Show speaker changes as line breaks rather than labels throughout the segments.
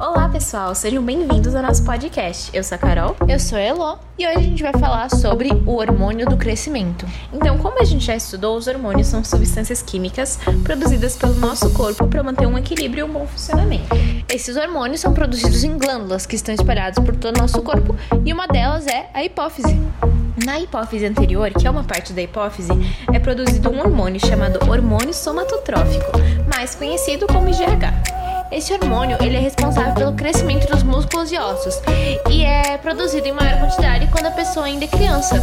Olá, pessoal, sejam bem-vindos ao nosso podcast. Eu sou a Carol.
Eu sou a Elo e hoje a gente vai falar sobre o hormônio do crescimento.
Então, como a gente já estudou, os hormônios são substâncias químicas produzidas pelo nosso corpo para manter um equilíbrio e um bom funcionamento.
Esses hormônios são produzidos em glândulas que estão espalhadas por todo o nosso corpo e uma delas é a hipófise.
Na hipófise anterior, que é uma parte da hipófise, é produzido um hormônio chamado hormônio somatotrófico, mais conhecido como IGH.
Esse hormônio ele é responsável pelo crescimento dos músculos e ossos e é produzido em maior quantidade quando a pessoa ainda é criança.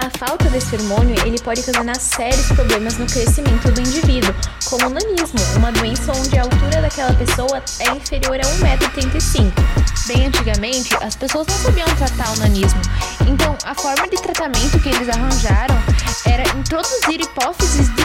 A falta desse hormônio ele pode ocasionar sérios problemas no crescimento do indivíduo, como o nanismo, uma doença onde a altura daquela pessoa é inferior a 1,35m.
Bem antigamente, as pessoas não sabiam tratar o nanismo, então a forma de tratamento que eles arranjaram era introduzir hipófises de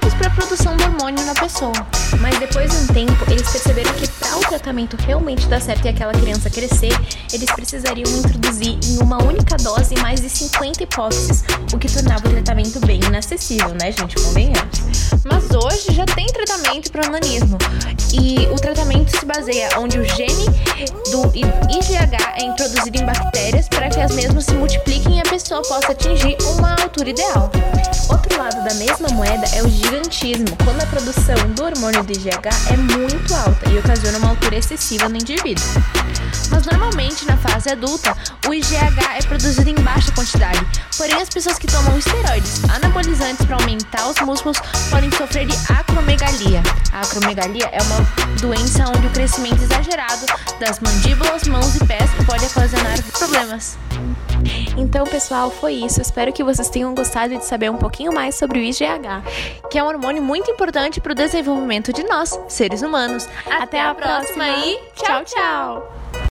para a produção do hormônio na pessoa.
Mas depois de um tempo, eles perceberam que para o tratamento realmente dar certo e aquela criança crescer, eles precisariam introduzir em uma única dose mais de 50 hipófises, o que tornava o tratamento bem inacessível, né, gente? Convenhamos.
Mas hoje já tem tratamento para o nanismo e o tratamento se baseia onde o gene do IGH é introduzido em bactérias que as mesmas se multipliquem e a pessoa possa atingir uma altura ideal.
Outro lado da mesma moeda é o gigantismo, quando a produção do hormônio do IGH é muito alta e ocasiona uma altura excessiva no indivíduo.
Mas normalmente na fase adulta, o IGH é produzido em baixa quantidade. Porém, as pessoas que tomam esteroides anabolizantes para aumentar os músculos podem sofrer de acromegalia. A acromegalia é uma doença onde o crescimento exagerado das mandíbulas, mãos e pés pode ocasionar problemas.
Então, pessoal, foi isso. Espero que vocês tenham gostado de saber um pouquinho mais sobre o IGH,
que é um hormônio muito importante para o desenvolvimento de nós, seres humanos.
Até, Até a próxima, próxima e tchau, tchau!